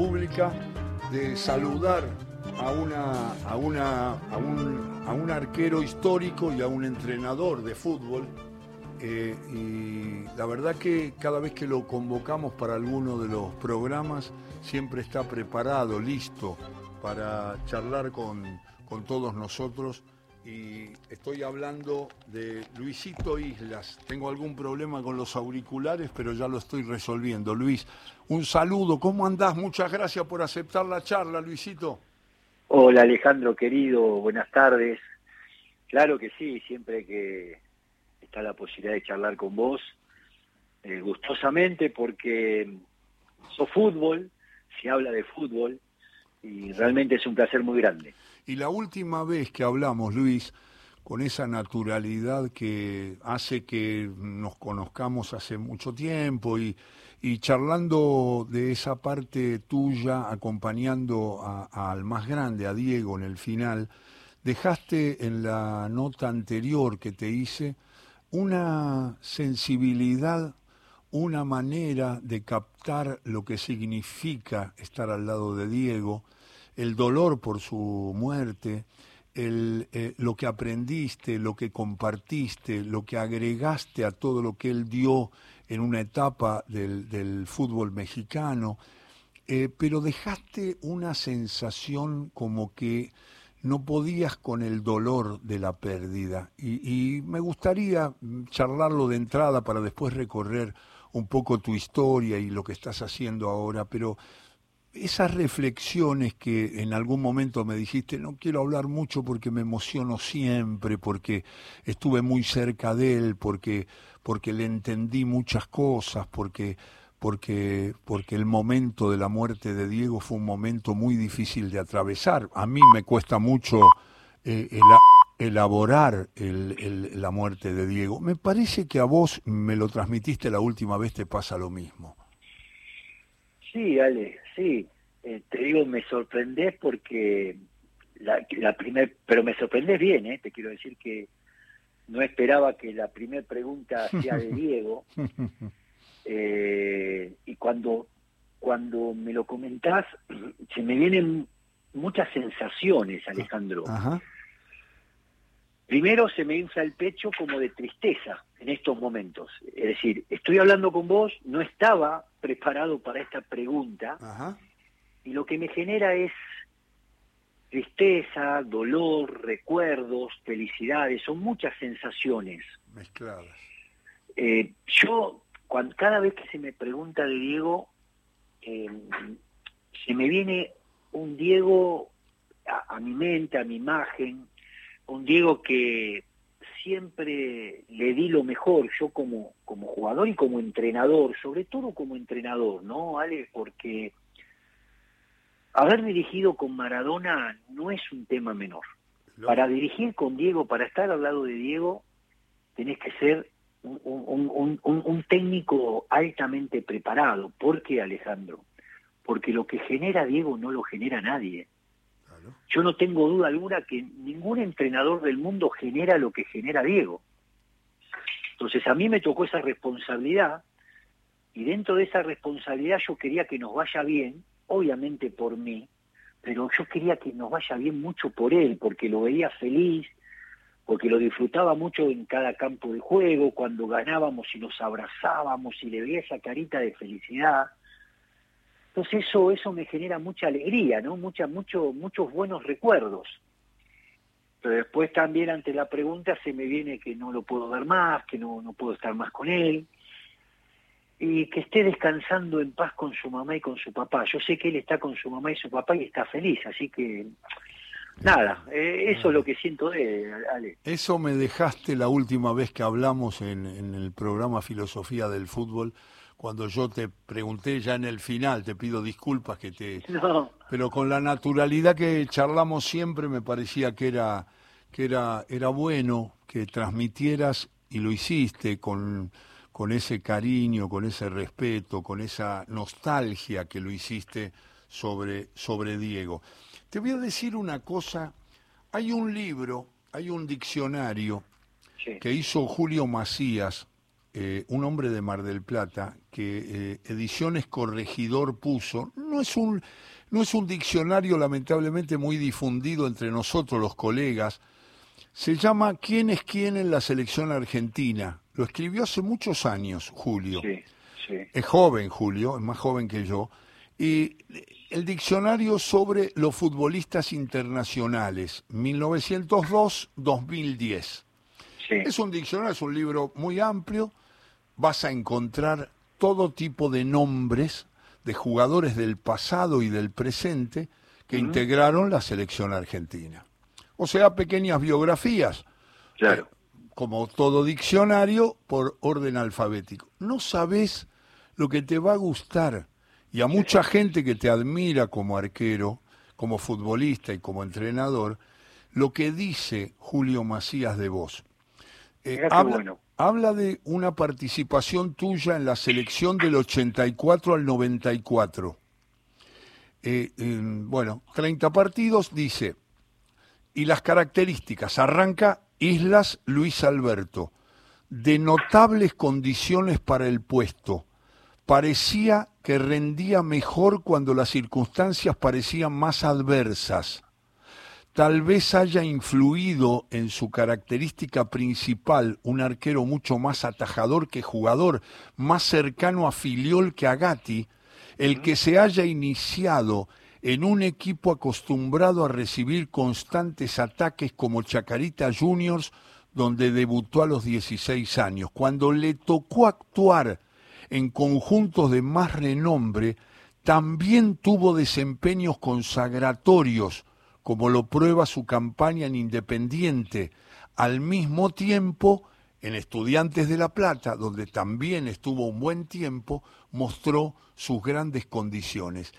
pública de saludar a, una, a, una, a, un, a un arquero histórico y a un entrenador de fútbol. Eh, y la verdad que cada vez que lo convocamos para alguno de los programas, siempre está preparado, listo para charlar con, con todos nosotros y estoy hablando de Luisito Islas. Tengo algún problema con los auriculares, pero ya lo estoy resolviendo. Luis, un saludo, ¿cómo andás? Muchas gracias por aceptar la charla, Luisito. Hola Alejandro, querido, buenas tardes. Claro que sí, siempre que está la posibilidad de charlar con vos, eh, gustosamente, porque sos fútbol, se habla de fútbol, y realmente es un placer muy grande. Y la última vez que hablamos, Luis, con esa naturalidad que hace que nos conozcamos hace mucho tiempo y, charlando de esa parte tuya, acompañando al más grande, a Diego, en el final, dejaste en la nota anterior que te hice una sensibilidad, una manera de captar lo que significa estar al lado de Diego, el dolor por su muerte, el, eh, lo que aprendiste, lo que compartiste, lo que agregaste a todo lo que él dio en una etapa del, fútbol mexicano, eh, pero dejaste una sensación como que no podías con el dolor de la pérdida. Y, y, me gustaría charlarlo de entrada para después recorrer un poco tu historia y lo que estás haciendo ahora, pero esas reflexiones que en algún momento me dijiste, no quiero hablar mucho porque me emociono siempre, porque estuve muy cerca de él, porque, porque le entendí muchas cosas, porque, porque, porque el momento de la muerte de Diego fue un momento muy difícil de atravesar. A mí me cuesta mucho eh, elaborar la muerte de Diego. Me parece que a vos me lo transmitiste la última vez, te pasa lo mismo. Sí, Ale, sí. Eh, te digo, me sorprendés porque la, la primer, pero me sorprendés bien, ¿eh? Te quiero decir que no esperaba que la primera pregunta sea de Diego. Eh, y cuando, cuando me lo comentás, se me vienen muchas sensaciones, Alejandro. Primero se me infla el pecho como de tristeza en estos momentos. Es decir, estoy hablando con vos, no estaba preparado para esta pregunta y lo que me genera es tristeza, dolor, recuerdos, felicidades, son muchas sensaciones. Mezcladas. Eh, yo, cuando, cada vez que se me pregunta de Diego, em, se me viene un Diego a, mi mente, a mi imagen, un Diego que siempre le di lo mejor, yo como, como jugador y como entrenador, sobre todo como entrenador, ¿no, Ale? Porque haber dirigido con Maradona no es un tema menor. Para dirigir con Diego, para estar al lado de Diego, tenés que ser un, un técnico altamente preparado. ¿Por qué, Alejandro? Porque lo que genera Diego no lo genera nadie. Yo no tengo duda alguna que ningún entrenador del mundo genera lo que genera Diego. Entonces a mí me tocó esa responsabilidad y dentro de esa responsabilidad yo quería que nos vaya bien, obviamente por mí, pero yo quería que nos vaya bien mucho por él, porque lo veía feliz, porque lo disfrutaba mucho en cada campo de juego, cuando ganábamos y nos abrazábamos y le veía esa carita de felicidad. Entonces eso, eso me genera mucha alegría, ¿no? Mucha, mucho, muchos buenos recuerdos. Pero después también ante la pregunta se me viene que no lo puedo ver más, que no, no puedo estar más con él, y que esté descansando en paz con su mamá y con su papá. Yo sé que él está con su mamá y su papá y está feliz, así que nada, eh, eso es lo que siento de Ale. Eso me dejaste la última vez que hablamos en, en el programa Filosofía del Fútbol cuando yo te pregunté ya en el final, te pido disculpas que te... No. Pero con la naturalidad que charlamos siempre me parecía que era, que era, era bueno que transmitieras, y lo hiciste con, con ese cariño, con ese respeto, con esa nostalgia que lo hiciste sobre, sobre Diego. Te voy a decir una cosa, hay un libro, hay un diccionario que hizo Julio Macías, eh, un hombre de Mar del Plata, que eh, Ediciones Corregidor puso, no es, un, no es un diccionario lamentablemente muy difundido entre nosotros los colegas, se llama ¿Quién es quién en la selección argentina? Lo escribió hace muchos años, Julio. Sí, sí. Es joven, Julio, es más joven que yo. Y el diccionario sobre los futbolistas internacionales, 1902-2010. Es un diccionario, es un libro muy amplio. Vas a encontrar todo tipo de nombres de jugadores del pasado y del presente que integraron la selección argentina. O sea, pequeñas biografías. Claro. como todo diccionario, por orden alfabético. No sabes lo que te va a gustar. Y a mucha gente que te admira como arquero, como futbolista y como entrenador, lo que dice Julio Macías de vos. Eh, habla, de una participación tuya en la selección del 84 al 94. Eh, bueno, 30 partidos, dice, y las características, arranca Islas Luis Alberto, de notables condiciones para el puesto. Parecía que rendía mejor cuando las circunstancias parecían más adversas. Tal vez haya influido en su característica principal un arquero mucho más atajador que jugador, más cercano a Filiol que a Gatti, el que se haya iniciado en un equipo acostumbrado a recibir constantes ataques como Chacarita Juniors, donde debutó a los 16 años. Cuando le tocó actuar en conjuntos de más renombre, también tuvo desempeños consagratorios, como lo prueba su campaña en Independiente, al mismo tiempo en Estudiantes de La Plata, donde también estuvo un buen tiempo, mostró sus grandes condiciones.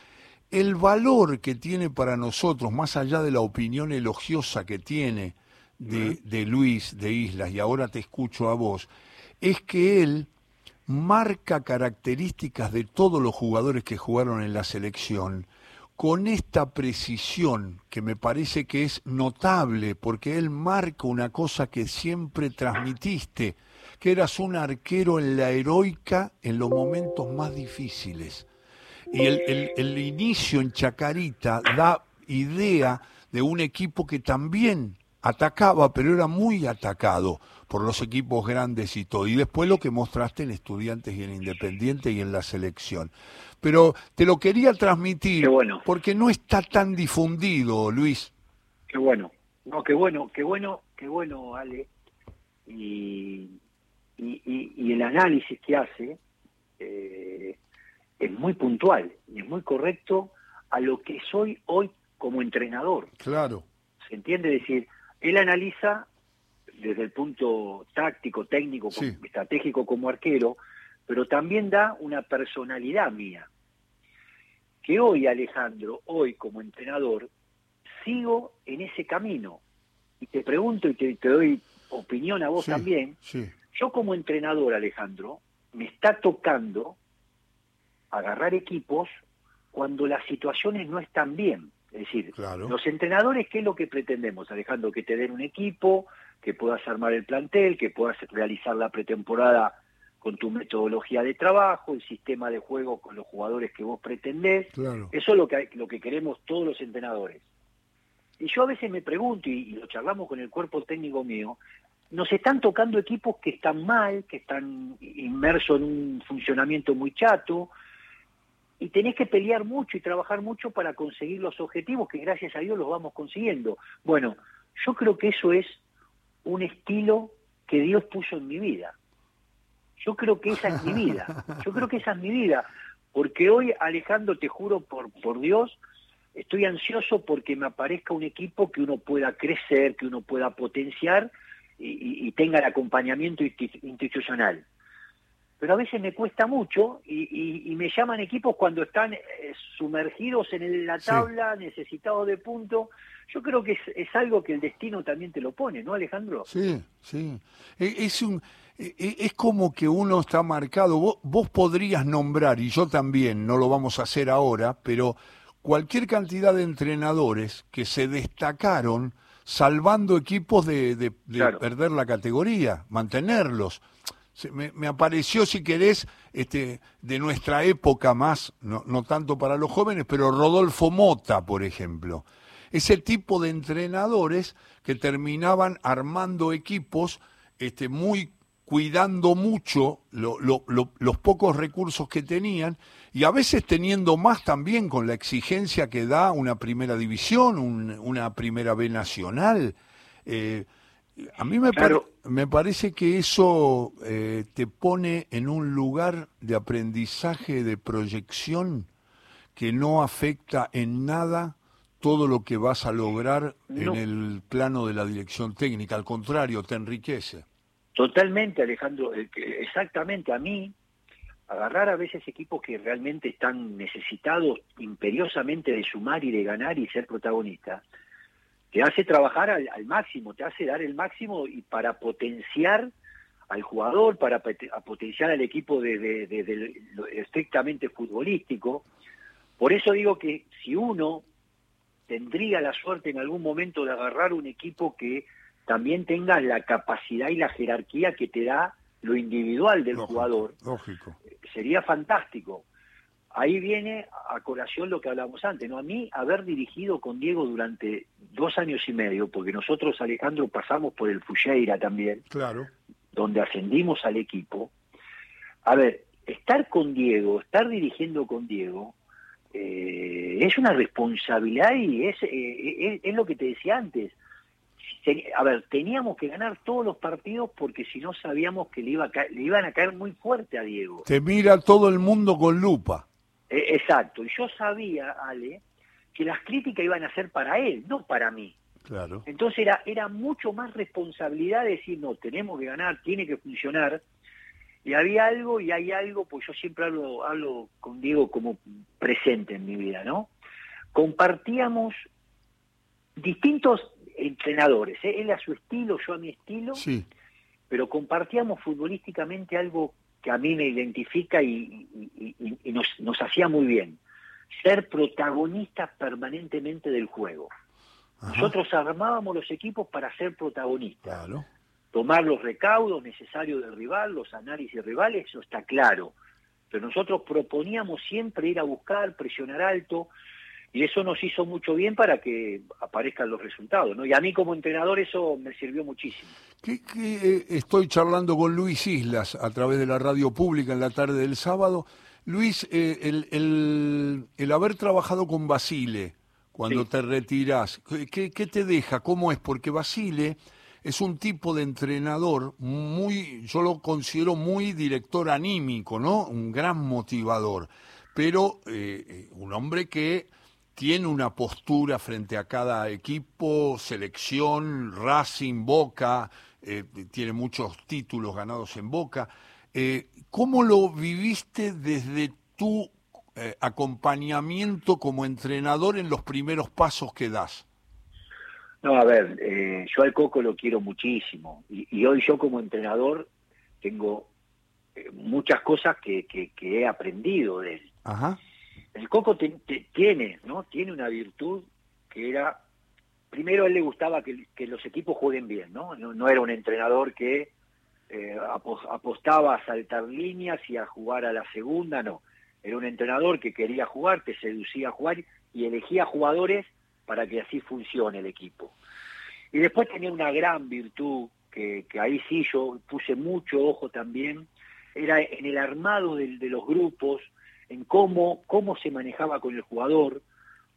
El valor que tiene para nosotros, más allá de la opinión elogiosa que tiene de, de Luis de Islas, y ahora te escucho a vos, es que él marca características de todos los jugadores que jugaron en la selección, con esta precisión que me parece que es notable, porque él marca una cosa que siempre transmitiste, que eras un arquero en la heroica en los momentos más difíciles. Y el, inicio en Chacarita da idea de un equipo que también atacaba, pero era muy atacado por los equipos grandes y todo. Y después lo que mostraste en Estudiantes y en Independiente y en la selección pero te lo quería transmitir porque no está tan difundido, Luis. Qué bueno, no, qué bueno, qué bueno, qué bueno, Ale. Y, y, el análisis que hace eh, es muy puntual y es muy correcto a lo que soy hoy como entrenador. Claro. ¿Se entiende? Es decir, él analiza desde el punto táctico, técnico, estratégico como arquero, pero también da una personalidad mía. Que hoy, Alejandro, hoy como entrenador, sigo en ese camino. Y te pregunto y te, doy opinión a vos también. Yo como entrenador, Alejandro, me está tocando agarrar equipos cuando las situaciones no están bien. Es decir, los entrenadores, ¿qué es lo que pretendemos, Alejandro? Que te den un equipo, que puedas armar el plantel, que puedas realizar la pretemporada con tu metodología de trabajo, el sistema de juego con los jugadores que vos pretendés. Eso es lo que, lo que queremos todos los entrenadores. Y yo a veces me pregunto, y, lo charlamos con el cuerpo técnico mío, nos están tocando equipos que están mal, que están inmersos en un funcionamiento muy chato, y tenés que pelear mucho y trabajar mucho para conseguir los objetivos que gracias a Dios los vamos consiguiendo. Bueno, yo creo que eso es un estilo que Dios puso en mi vida. Yo creo que esa es mi vida. Yo creo que esa es mi vida. Porque hoy, Alejandro, te juro por, por Dios, estoy ansioso porque me aparezca un equipo que uno pueda crecer, que uno pueda potenciar y, tenga el acompañamiento institucional. Pero a veces me cuesta mucho y, me llaman equipos cuando están eh, sumergidos en la tabla, necesitados de punto. Yo creo que es, es, algo que el destino también te lo pone, ¿no, Alejandro? Sí, sí. E, es un, e, e, es como que uno está marcado, vos, podrías nombrar, y yo también, no lo vamos a hacer ahora, pero cualquier cantidad de entrenadores que se destacaron salvando equipos de, perder la categoría, mantenerlos. Me, apareció, si querés, este, de nuestra época más, no, no tanto para los jóvenes, pero Rodolfo Mota, por ejemplo. Ese tipo de entrenadores que terminaban armando equipos este, muy cuidando mucho los pocos recursos que tenían y a veces teniendo más también con la exigencia que da una primera división, una primera B nacional. Eh, a mí me, me, parece que eso eh, te pone en un lugar de aprendizaje, de proyección, que no afecta en nada todo lo que vas a lograr en el plano de la dirección técnica, al contrario, te enriquece. Totalmente, Alejandro, exactamente. A mí, agarrar a veces equipos que realmente están necesitados imperiosamente de sumar y de ganar y ser protagonistas, te hace trabajar al, máximo, te hace dar el máximo y para potenciar al jugador, para potenciar al equipo de, lo estrictamente futbolístico. Por eso digo que si uno tendría la suerte en algún momento de agarrar un equipo que también tenga la capacidad y la jerarquía que te da lo individual del jugador, lógico. sería fantástico ahí viene a colación lo que hablamos antes, ¿no? A mí haber dirigido con Diego durante dos años y medio, porque nosotros, Alejandro, pasamos por el Fucheira también, claro. donde ascendimos al equipo. A ver, estar con Diego, estar dirigiendo con Diego, eh, es una responsabilidad y es, eh, es, lo que te decía antes. A ver, teníamos que ganar todos los partidos porque si no sabíamos que le, iba le iban a caer muy fuerte a Diego. Te mira todo el mundo con lupa. E, exacto, y yo sabía, Ale, que las críticas iban a ser para él, no para mí. Claro. Entonces era, era mucho más responsabilidad decir, no, tenemos que ganar, tiene que funcionar. Y había algo, y hay algo, pues yo siempre hablo, hablo con Diego como presente en mi vida, ¿no? Compartíamos distintos entrenadores, ¿eh? él a su estilo, yo a mi estilo, sí. pero compartíamos futbolísticamente algo que a mí me identifica y, nos, nos, hacía muy bien. Ser protagonistas permanentemente del juego. Nosotros armábamos los equipos para ser protagonistas. Tomar los recaudos necesarios del rival, los análisis rivales, eso está claro. Pero nosotros proponíamos siempre ir a buscar, presionar alto, y eso nos hizo mucho bien para que aparezcan los resultados, ¿no? Y a mí como entrenador eso me sirvió muchísimo. Eh, estoy charlando con Luis Islas a través de la radio pública en la tarde del sábado. Luis, eh, el, el, haber trabajado con Basile cuando te retiras, ¿qué, ¿qué, te deja? ¿Cómo es? Porque Basile es un tipo de entrenador muy, yo lo considero muy director anímico, ¿no? Un gran motivador, pero eh, un hombre que tiene una postura frente a cada equipo, selección, Racing, Boca, eh, tiene muchos títulos ganados en Boca. Eh, ¿Cómo lo viviste desde tu eh, acompañamiento como entrenador en los primeros pasos que das? No, a ver, yo al Coco lo quiero muchísimo y, hoy yo como entrenador tengo muchas cosas que, que, he aprendido de él. Ajá el Coco tiene, ¿no? Tiene una virtud que era, primero a él le gustaba que, los equipos jueguen bien, ¿no? No, era un entrenador que eh, apostaba a saltar líneas y a jugar a la segunda, no. Era un entrenador que quería jugar, que seducía a jugar y elegía jugadores para que así funcione el equipo. Y después tenía una gran virtud, que, ahí sí yo puse mucho ojo también, era en el armado de los grupos, en cómo, cómo se manejaba con el jugador,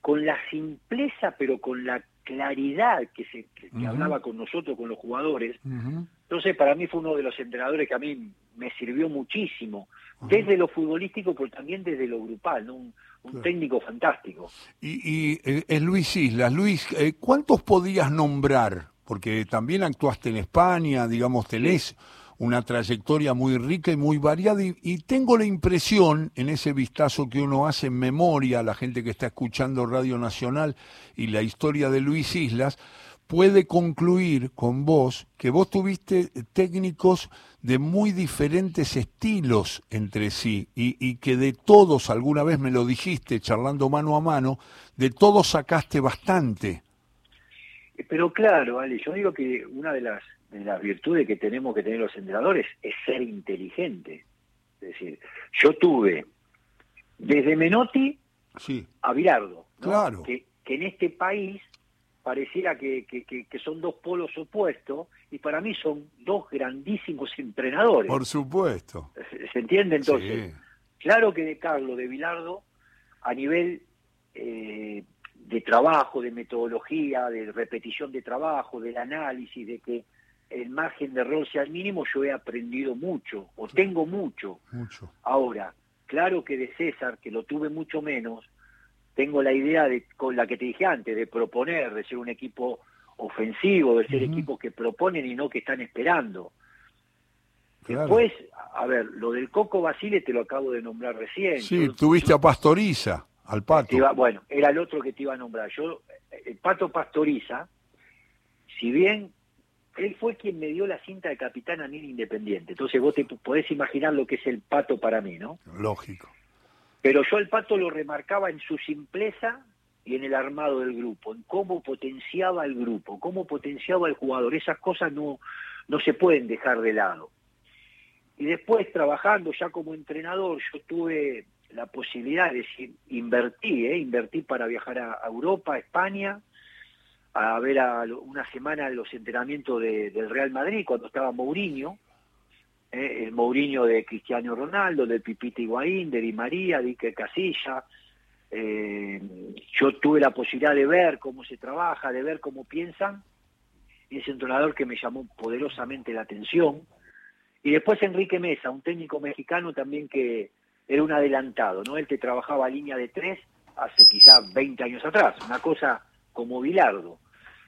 con la simpleza pero con la claridad que se hablaba con nosotros, con los jugadores. Entonces para mí fue uno de los entrenadores que a mí me sirvió muchísimo, desde lo futbolístico pero también desde lo grupal, ¿no? un, técnico fantástico. Y, y eh, es Luis Islas. Luis, eh, ¿cuántos podías nombrar? Porque también actuaste en España, digamos, tenés una trayectoria muy rica y muy variada y, tengo la impresión en ese vistazo que uno hace en memoria a la gente que está escuchando Radio Nacional y la historia de Luis Islas, puede concluir con vos que vos tuviste técnicos de muy diferentes estilos entre sí y, y, que de todos, alguna vez me lo dijiste charlando mano a mano, de todos sacaste bastante. Pero claro, Ale, yo digo que una de las de las virtudes que tenemos que tener los entrenadores es ser inteligente. Es decir, yo tuve desde Menotti sí. a Virardo, claro. que, en este país pareciera que, que, son dos polos opuestos y para mí son dos grandísimos entrenadores. Por supuesto. ¿Se entiende entonces? Claro que de Carlos, de Vilardo, a nivel eh, de trabajo, de metodología, de repetición de trabajo, del análisis, de que el margen de error sea mínimo, yo he aprendido mucho, o tengo mucho. Mucho. Ahora, claro que de César, que lo tuve mucho menos, tengo la idea de, con la que te dije antes, de proponer, de ser un equipo ofensivo, de ser equipos que proponen y no que están esperando. Después, a ver, lo del Coco Basile te lo acabo de nombrar recién. Sí, tuviste a Pastoriza, al Pato. bueno, era el otro que te iba a nombrar. Yo, el Pato Pastoriza, si bien él fue quien me dio la cinta de capitán a mí Independiente, entonces vos te podés imaginar lo que es el Pato para mí, ¿no? Lógico. Pero yo el Pato lo remarcaba en su simpleza y en el armado del grupo, en cómo potenciaba el grupo, cómo potenciaba el jugador. Esas cosas no, no se pueden dejar de lado. Y después trabajando ya como entrenador, yo tuve la posibilidad de decir, invertí, ¿eh? invertí para viajar a Europa, a España, a ver a una semana los entrenamientos del Real Madrid cuando estaba Mourinho, ¿eh? el Mourinho de Cristiano Ronaldo, del Pipita Higuaín, de Di María, de Iker Casilla. Eh, yo tuve la posibilidad de ver cómo se trabaja, de ver cómo piensan, y ese entrenador que me llamó poderosamente la atención, y después Enrique Mesa, un técnico mexicano también que era un adelantado, ¿no? Él que trabajaba línea de tres hace quizá 20 años atrás, una cosa como Bilardo.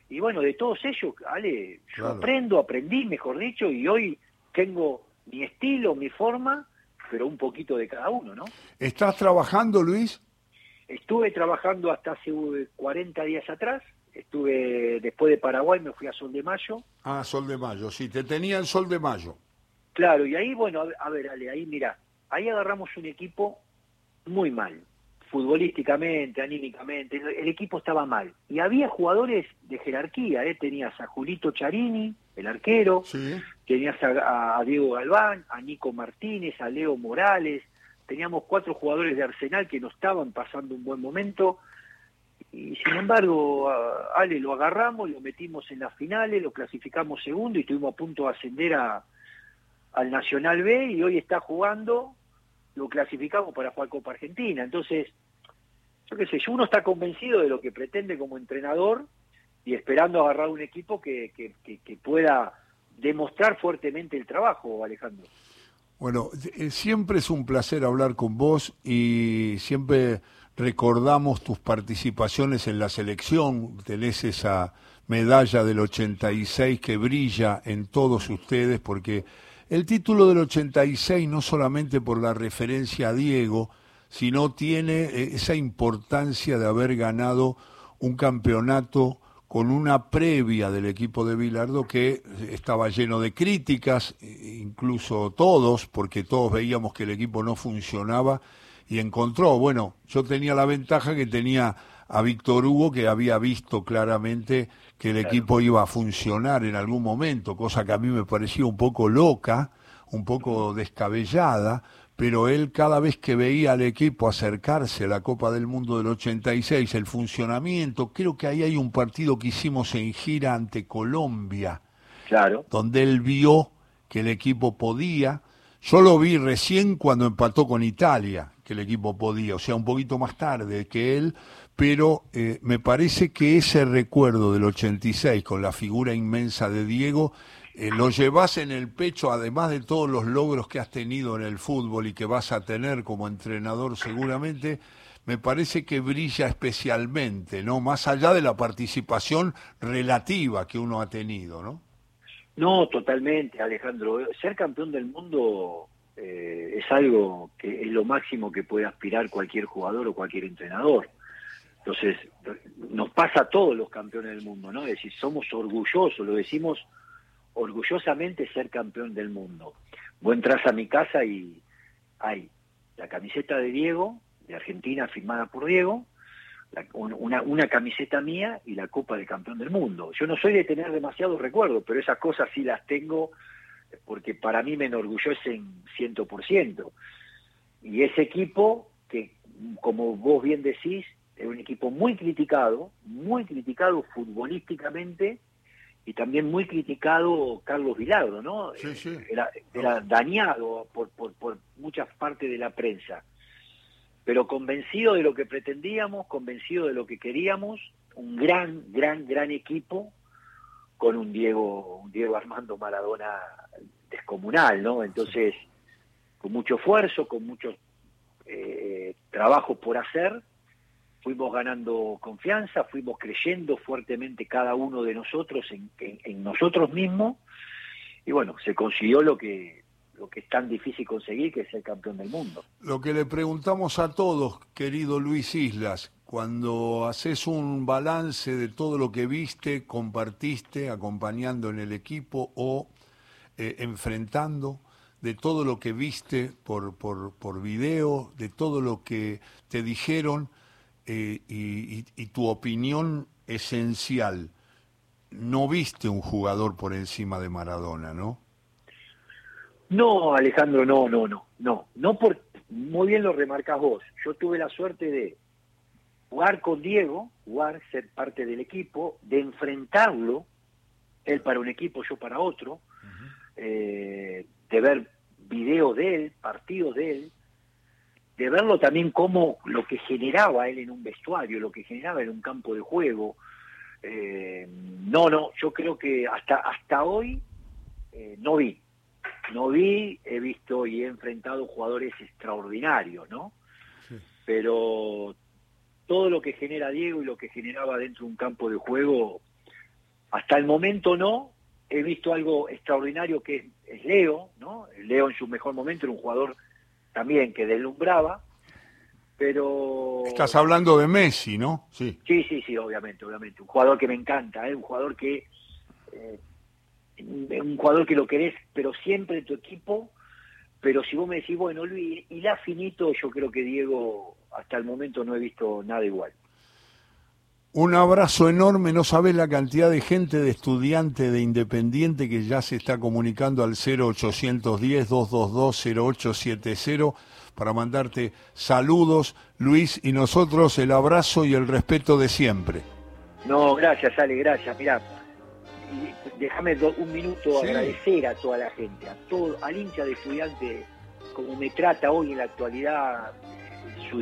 Y bueno, de todos ellos, Ale, yo aprendo, aprendí, mejor dicho, y hoy tengo mi estilo, mi forma, pero un poquito de cada uno, ¿no? ¿Estás trabajando, Luis? Estuve trabajando hasta hace 40 días atrás, estuve después de Paraguay, me fui a Sol de Mayo. Ah, Sol de Mayo, sí, te tenía el Sol de Mayo. Claro, y ahí, bueno, a ver, Ale, ahí mira, ahí agarramos un equipo muy mal, futbolísticamente, anímicamente, el equipo estaba mal. Y había jugadores de jerarquía, ¿eh? tenías a Julito Charini, el arquero, tenías a, Diego Galván, a Nico Martínez, a Leo Morales, teníamos cuatro jugadores de Arsenal que no estaban pasando un buen momento. Y sin embargo, Ale lo agarramos, lo metimos en las finales, lo clasificamos segundo y estuvimos a punto de ascender a, al Nacional B y hoy está jugando, lo clasificamos para jugar Copa Argentina. Entonces, yo qué sé, uno está convencido de lo que pretende como entrenador y esperando agarrar un equipo que, que, pueda demostrar fuertemente el trabajo, Alejandro. Bueno, eh, siempre es un placer hablar con vos y siempre recordamos tus participaciones en la selección, tenés esa medalla del 86 que brilla en todos ustedes porque el título del 86 no solamente por la referencia a Diego, sino tiene eh, esa importancia de haber ganado un campeonato con una previa del equipo de Bilardo que estaba lleno de críticas, eh, incluso todos, porque todos veíamos que el equipo no funcionaba y encontró, bueno, yo tenía la ventaja que tenía a Víctor Hugo que había visto claramente que el equipo iba a funcionar en algún momento, cosa que a mí me parecía un poco loca, un poco descabellada, pero él cada vez que veía al equipo acercarse a la Copa del Mundo del 86, el funcionamiento, creo que ahí hay un partido que hicimos en gira ante Colombia, claro. donde él vio que el equipo podía, yo lo vi recién cuando empató con Italia, que el equipo podía, o sea, un poquito más tarde que él, pero eh, me parece que ese recuerdo del 86 con la figura inmensa de Diego eh, lo llevas en el pecho, además de todos los logros que has tenido en el fútbol y que vas a tener como entrenador seguramente, me parece que brilla especialmente, ¿no? Más allá de la participación relativa que uno ha tenido, ¿no? No, totalmente, Alejandro. Ser campeón del mundo eh, es algo que es lo máximo que puede aspirar cualquier jugador o cualquier entrenador. Entonces, nos pasa a todos los campeones del mundo, ¿no? Es decir, somos orgullosos, lo decimos orgullosamente ser campeón del mundo. Vos entras a mi casa y hay la camiseta de Diego, de Argentina, firmada por Diego, una, camiseta mía y la Copa de Campeón del Mundo. Yo no soy de tener demasiados recuerdos, pero esas cosas sí las tengo porque para mí me enorgullecen ciento por ciento. Y ese equipo, que como vos bien decís, es un equipo muy criticado, muy criticado futbolísticamente y también muy criticado Carlos Vilardo, ¿no? Era, era dañado por, por, por muchas partes de la prensa pero convencido de lo que pretendíamos, convencido de lo que queríamos, un gran, gran, gran equipo con un Diego, un Diego Armando Maradona descomunal, ¿no? Entonces, con mucho esfuerzo, con muchos eh, trabajos por hacer, fuimos ganando confianza, fuimos creyendo fuertemente cada uno de nosotros en nosotros mismos, y bueno, se consiguió lo que lo que es tan difícil conseguir, que es ser campeón del mundo. Lo que le preguntamos a todos, querido Luis Islas, cuando haces un balance de todo lo que viste, compartiste, acompañando en el equipo o eh, enfrentando, de todo lo que viste por, por, por, video, de todo lo que te dijeron eh, y tu opinión esencial. No viste un jugador por encima de Maradona, ¿no? No, Alejandro, no, no, no, no, no por, muy bien lo remarcas vos. Yo tuve la suerte de jugar con Diego, jugar, ser parte del equipo, de enfrentarlo, él para un equipo, yo para otro, eh, de ver videos de él, partidos de él, de verlo también como lo que generaba él en un vestuario, lo que generaba en un campo de juego. Eh, no, no, yo creo que hasta, hasta hoy eh, no vi, no vi, he visto y he enfrentado jugadores extraordinarios, ¿no? Pero todo lo que genera Diego y lo que generaba dentro de un campo de juego, hasta el momento no. He visto algo extraordinario que es, Leo, ¿no? Leo en su mejor momento era un jugador también que deslumbraba, pero... Estás hablando de Messi, ¿no? Sí, sí, sí, sí obviamente, obviamente. Un jugador que me encanta, ¿eh? un jugador que eh, un jugador que lo querés, pero siempre en tu equipo. Pero si vos me decís, bueno, Luis, y la finito, yo creo que Diego, hasta el momento no he visto nada igual. Un abrazo enorme, no sabés la cantidad de gente, de estudiante, de independiente que ya se está comunicando al 0810-222-0870 para mandarte saludos, Luis, y nosotros el abrazo y el respeto de siempre. No, gracias, Ale, gracias. Mirá, déjame un minuto agradecer a toda la gente, a todo, al hincha de estudiante, como me trata hoy en la actualidad su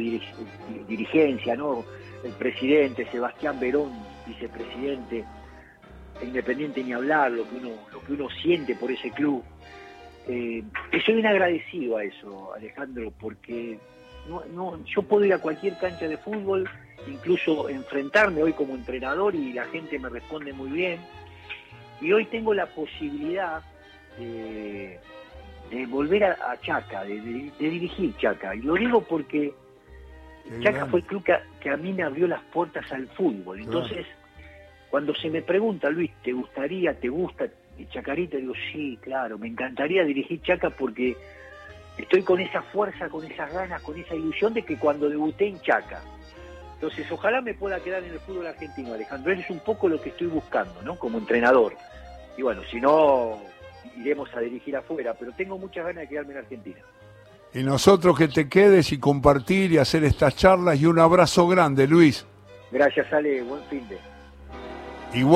dirigencia, ¿no? El presidente, Sebastián Verón, vicepresidente, independiente ni hablar, lo que uno, lo que uno siente por ese club. Eh, bien agradecido a eso, Alejandro, porque no, no, yo puedo ir a cualquier cancha de fútbol, incluso enfrentarme hoy como entrenador y la gente me responde muy bien y hoy tengo la posibilidad de, volver a, Chaca, de, dirigir Chaca. Y lo digo porque Chaca fue el club que, a mí me abrió las puertas al fútbol. Entonces, cuando se me pregunta, Luis, ¿te gustaría, te gusta Chacarita? Digo, sí, claro, me encantaría dirigir Chaca porque estoy con esa fuerza, con esas ganas, con esa ilusión de que cuando debuté en Chaca, entonces, ojalá me pueda quedar en el fútbol argentino, Alejandro. Eso es un poco lo que estoy buscando, ¿no? Como entrenador. Y bueno, si no, iremos a dirigir afuera, pero tengo muchas ganas de quedarme en Argentina. Y nosotros que te quedes y compartir y hacer estas charlas y un abrazo grande, Luis. Gracias, Ale. Buen fin de. Igual.